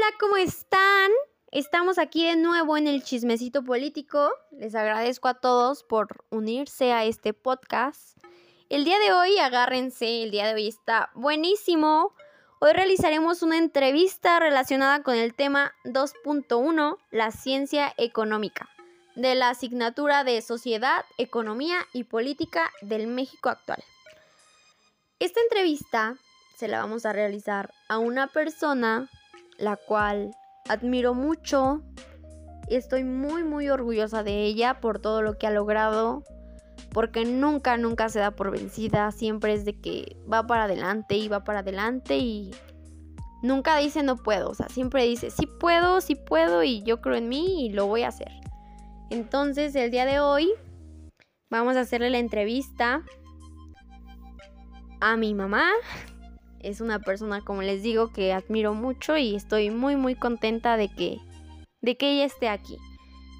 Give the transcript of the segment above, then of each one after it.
hola, ¿cómo están? Estamos aquí de nuevo en el chismecito político. Les agradezco a todos por unirse a este podcast. El día de hoy, agárrense, el día de hoy está buenísimo. Hoy realizaremos una entrevista relacionada con el tema 2.1, la ciencia económica, de la asignatura de Sociedad, Economía y Política del México actual. Esta entrevista se la vamos a realizar a una persona la cual admiro mucho. Estoy muy muy orgullosa de ella por todo lo que ha logrado, porque nunca, nunca se da por vencida, siempre es de que va para adelante y va para adelante y nunca dice no puedo, o sea, siempre dice sí puedo, sí puedo y yo creo en mí y lo voy a hacer. Entonces, el día de hoy vamos a hacerle la entrevista a mi mamá. Es una persona, como les digo, que admiro mucho y estoy muy muy contenta de que de que ella esté aquí.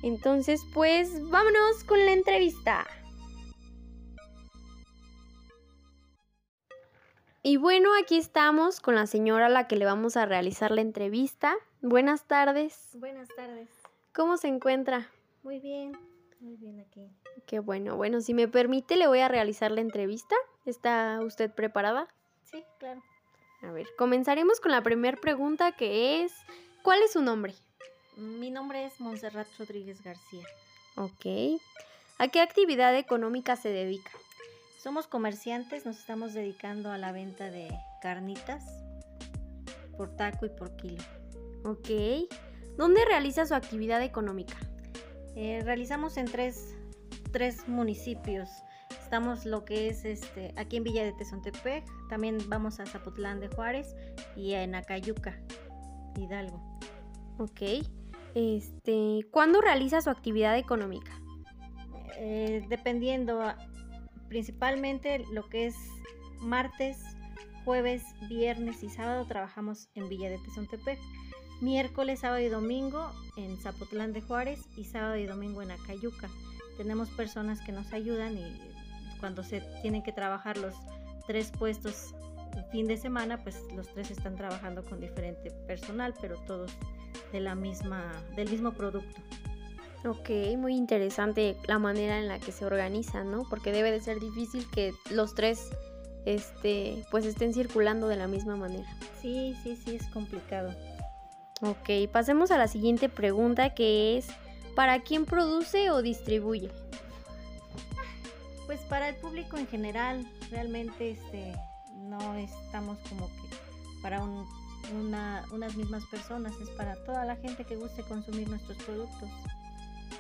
Entonces, pues vámonos con la entrevista. Y bueno, aquí estamos con la señora a la que le vamos a realizar la entrevista. Buenas tardes. Buenas tardes. ¿Cómo se encuentra? Muy bien, muy bien aquí. Qué bueno. Bueno, si me permite, le voy a realizar la entrevista. ¿Está usted preparada? Sí, claro. A ver, comenzaremos con la primera pregunta que es, ¿cuál es su nombre? Mi nombre es Montserrat Rodríguez García. Ok. ¿A qué actividad económica se dedica? Somos comerciantes, nos estamos dedicando a la venta de carnitas por taco y por kilo. Ok. ¿Dónde realiza su actividad económica? Eh, realizamos en tres, tres municipios. Estamos lo que es este aquí en Villa de Tezontepec, también vamos a Zapotlán de Juárez y en Acayuca, Hidalgo. Ok. Este, ¿cuándo realiza su actividad económica? Eh, dependiendo, principalmente lo que es martes, jueves, viernes y sábado trabajamos en Villa de Tezontepec. Miércoles, sábado y domingo en Zapotlán de Juárez y sábado y domingo en Acayuca. Tenemos personas que nos ayudan y cuando se tienen que trabajar los tres puestos fin de semana, pues los tres están trabajando con diferente personal, pero todos de la misma, del mismo producto. Ok, muy interesante la manera en la que se organizan, ¿no? Porque debe de ser difícil que los tres este, pues estén circulando de la misma manera. Sí, sí, sí, es complicado. Ok, pasemos a la siguiente pregunta que es, ¿para quién produce o distribuye? Pues para el público en general, realmente este, no estamos como que para un, una, unas mismas personas, es para toda la gente que guste consumir nuestros productos.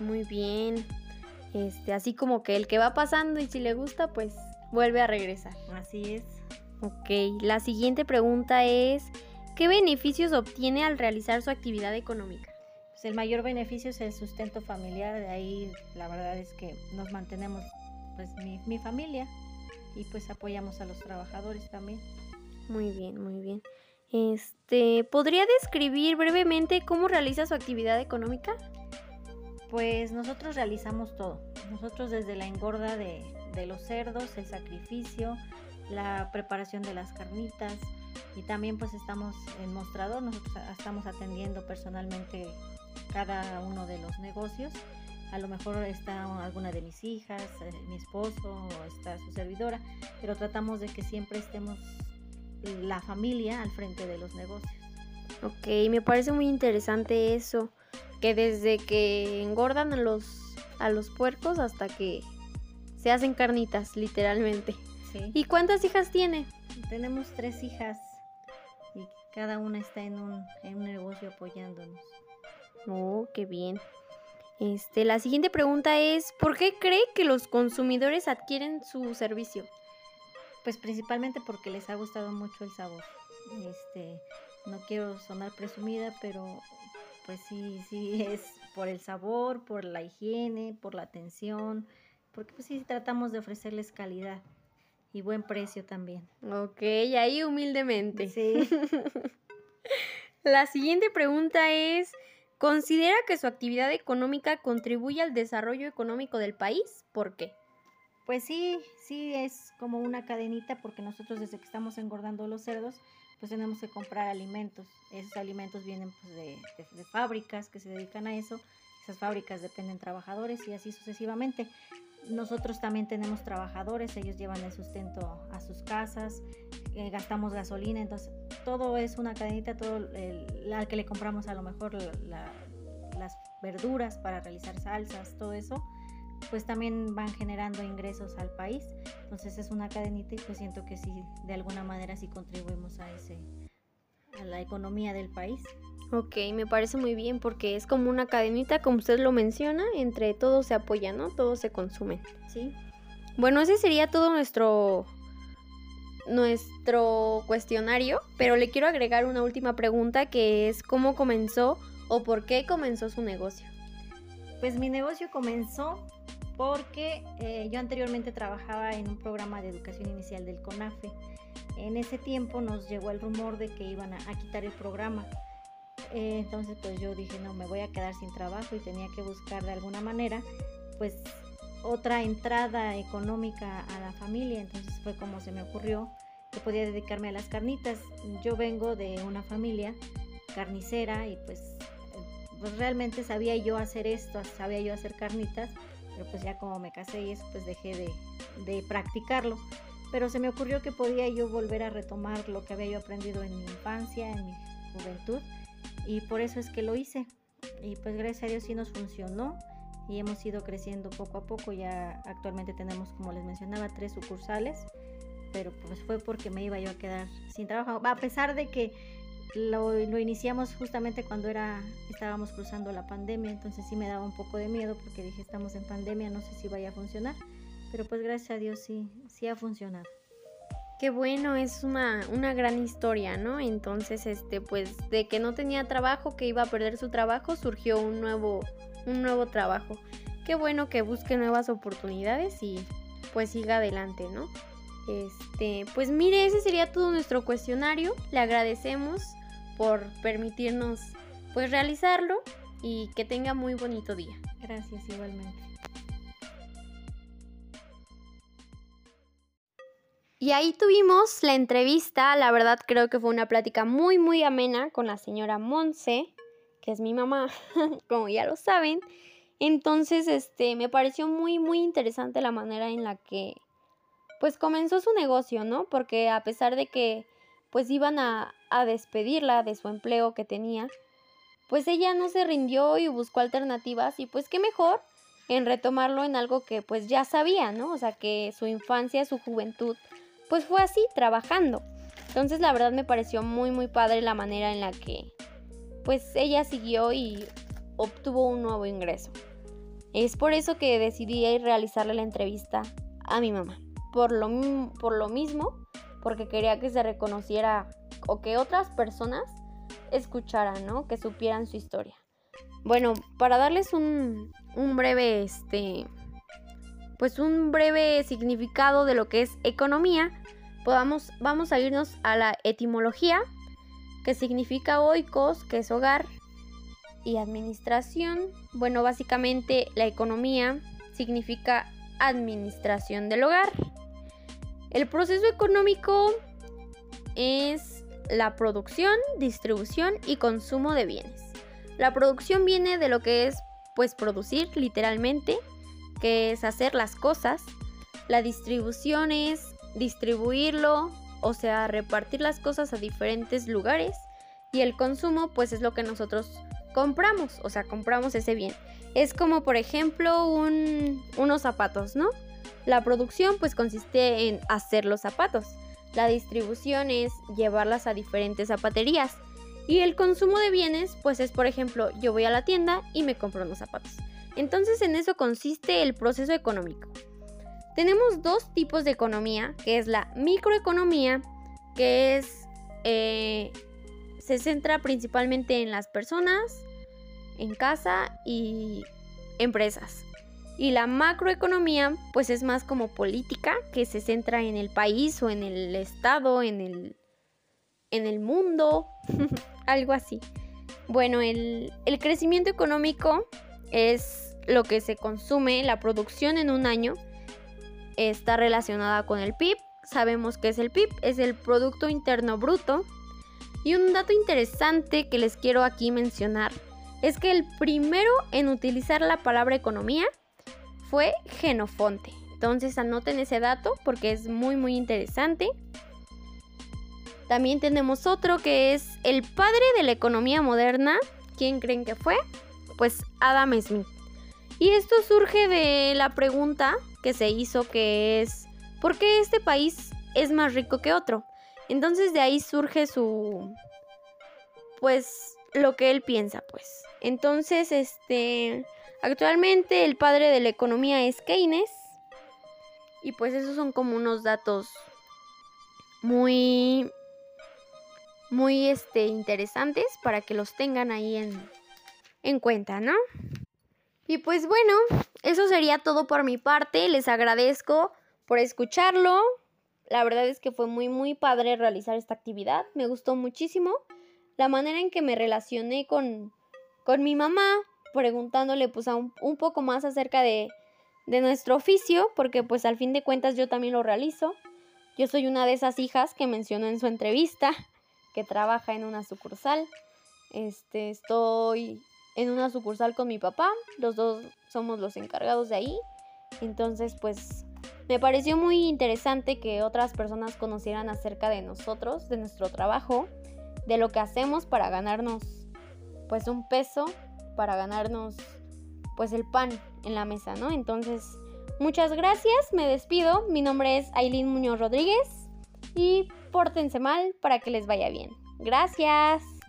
Muy bien. Este, así como que el que va pasando y si le gusta, pues vuelve a regresar. Así es. Ok, la siguiente pregunta es, ¿qué beneficios obtiene al realizar su actividad económica? Pues el mayor beneficio es el sustento familiar, de ahí la verdad es que nos mantenemos pues mi, mi familia y pues apoyamos a los trabajadores también. Muy bien, muy bien. Este, ¿podría describir brevemente cómo realiza su actividad económica? Pues nosotros realizamos todo. Nosotros desde la engorda de, de los cerdos, el sacrificio, la preparación de las carnitas y también pues estamos en mostrador, nosotros estamos atendiendo personalmente cada uno de los negocios. A lo mejor está alguna de mis hijas, eh, mi esposo o está su servidora, pero tratamos de que siempre estemos la familia al frente de los negocios. Ok, me parece muy interesante eso, que desde que engordan a los, a los puercos hasta que se hacen carnitas, literalmente. Sí. ¿Y cuántas hijas tiene? Tenemos tres hijas y cada una está en un, en un negocio apoyándonos. Oh, qué bien. Este, la siguiente pregunta es, ¿por qué cree que los consumidores adquieren su servicio? Pues principalmente porque les ha gustado mucho el sabor. Este, no quiero sonar presumida, pero pues sí, sí es por el sabor, por la higiene, por la atención, porque pues sí tratamos de ofrecerles calidad y buen precio también. Ok, ahí humildemente. Sí. La siguiente pregunta es, ¿considera que su actividad económica contribuye al desarrollo económico del país? ¿Por qué? Pues sí, sí es como una cadenita porque nosotros desde que estamos engordando los cerdos, pues tenemos que comprar alimentos. Esos alimentos vienen pues, de, de fábricas que se dedican a eso. Esas fábricas dependen trabajadores y así sucesivamente. Nosotros también tenemos trabajadores, ellos llevan el sustento a sus casas, eh, gastamos gasolina, entonces todo es una cadenita, todo el, al que le compramos a lo mejor las verduras para realizar salsas, todo eso, pues también van generando ingresos al país. Entonces es una cadenita y pues siento que sí, de alguna manera sí contribuimos a ese, a la economía del país. Ok, me parece muy bien porque es como una cadenita, como usted lo menciona, entre todos se apoyan, ¿no? Todos se consumen. Sí. Bueno, ese sería todo nuestro nuestro cuestionario, pero le quiero agregar una última pregunta que es cómo comenzó o por qué comenzó su negocio. Pues mi negocio comenzó porque eh, yo anteriormente trabajaba en un programa de educación inicial del CONAFE. En ese tiempo nos llegó el rumor de que iban a, quitar el programa. Entonces pues yo dije, no, me voy a quedar sin trabajo y tenía que buscar de alguna manera pues otra entrada económica a la familia. Entonces fue como se me ocurrió que podía dedicarme a las carnitas. Yo vengo de una familia carnicera y pues, pues realmente sabía yo hacer esto, sabía yo hacer carnitas, pero pues ya como me casé y eso pues dejé de, de practicarlo. Pero se me ocurrió que podía yo volver a retomar lo que había yo aprendido en mi infancia, en mi juventud, y por eso es que lo hice. Y pues gracias a Dios sí nos funcionó y hemos ido creciendo poco a poco. Ya actualmente tenemos, como les mencionaba, tres sucursales, pero pues fue porque me iba yo a quedar sin trabajo. A pesar de que lo, lo, iniciamos justamente cuando era estábamos cruzando la pandemia, entonces sí me daba un poco de miedo porque dije estamos en pandemia, no sé si vaya a funcionar, pero pues gracias a Dios sí, sí ha funcionado. Qué bueno, es una, una gran historia, ¿no? Entonces, este, pues, de que no tenía trabajo, que iba a perder su trabajo, surgió un nuevo, un nuevo trabajo. Qué bueno que busque nuevas oportunidades y pues siga adelante, ¿no? Este, pues mire, ese sería todo nuestro cuestionario. Le agradecemos por permitirnos pues realizarlo y que tenga muy bonito día. Gracias igualmente. Y ahí tuvimos la entrevista, la verdad creo que fue una plática muy muy amena con la señora Monse que es mi mamá, como ya lo saben. Entonces, este, me pareció muy, muy interesante la manera en la que, pues, comenzó su negocio, ¿no? Porque a pesar de que, pues, iban a, a despedirla de su empleo que tenía, pues ella no se rindió y buscó alternativas y pues qué mejor en retomarlo en algo que pues ya sabía, ¿no? O sea, que su infancia, su juventud, pues fue así, trabajando. Entonces la verdad me pareció muy, muy padre la manera en la que pues ella siguió y obtuvo un nuevo ingreso. Es por eso que decidí realizarle la entrevista a mi mamá. Por lo, por lo mismo, porque quería que se reconociera o que otras personas escucharan, ¿no? Que supieran su historia. Bueno, para darles un, un breve, este, pues un breve significado de lo que es economía, podamos, vamos a irnos a la etimología que significa oikos, que es hogar, y administración. Bueno, básicamente la economía significa administración del hogar. El proceso económico es la producción, distribución y consumo de bienes. La producción viene de lo que es pues producir literalmente, que es hacer las cosas. La distribución es distribuirlo, o sea, repartir las cosas a diferentes lugares y el consumo pues es lo que nosotros compramos, o sea, compramos ese bien. Es como por ejemplo unos zapatos, ¿no? La producción pues consiste en hacer los zapatos. La distribución es llevarlas a diferentes zapaterías. Y el consumo de bienes pues es por ejemplo yo voy a la tienda y me compro unos zapatos. Entonces en eso consiste el proceso económico. Tenemos dos tipos de economía, que es la microeconomía, que es eh, se centra principalmente en las personas, en casa y empresas. Y la macroeconomía, pues es más como política, que se centra en el país o en el estado, en el, en el mundo, algo así. Bueno, el, el crecimiento económico es lo que se consume, la producción en un año está relacionada con el PIB. Sabemos que es el PIB, es el Producto Interno Bruto. Y un dato interesante que les quiero aquí mencionar es que el primero en utilizar la palabra economía fue Genofonte. Entonces anoten ese dato porque es muy muy interesante. También tenemos otro que es el padre de la economía moderna. ¿Quién creen que fue? Pues Adam Smith. Y esto surge de la pregunta que se hizo que es ¿por qué este país es más rico que otro? Entonces de ahí surge su pues lo que él piensa, pues. Entonces, este actualmente el padre de la economía es Keynes. Y pues esos son como unos datos muy muy este interesantes para que los tengan ahí en en cuenta, ¿no? Y pues bueno, eso sería todo por mi parte. Les agradezco por escucharlo. La verdad es que fue muy, muy padre realizar esta actividad. Me gustó muchísimo la manera en que me relacioné con, con mi mamá, preguntándole pues un, un, poco más acerca de, de nuestro oficio, porque pues al fin de cuentas yo también lo realizo. Yo soy una de esas hijas que mencionó en su entrevista, que trabaja en una sucursal. Este, estoy en una sucursal con mi papá, los dos somos los encargados de ahí. Entonces, pues me pareció muy interesante que otras personas conocieran acerca de nosotros, de nuestro trabajo, de lo que hacemos para ganarnos pues un peso, para ganarnos pues el pan en la mesa, ¿no? Entonces, muchas gracias, me despido. Mi nombre es Aileen Muñoz Rodríguez y pórtense mal para que les vaya bien. Gracias.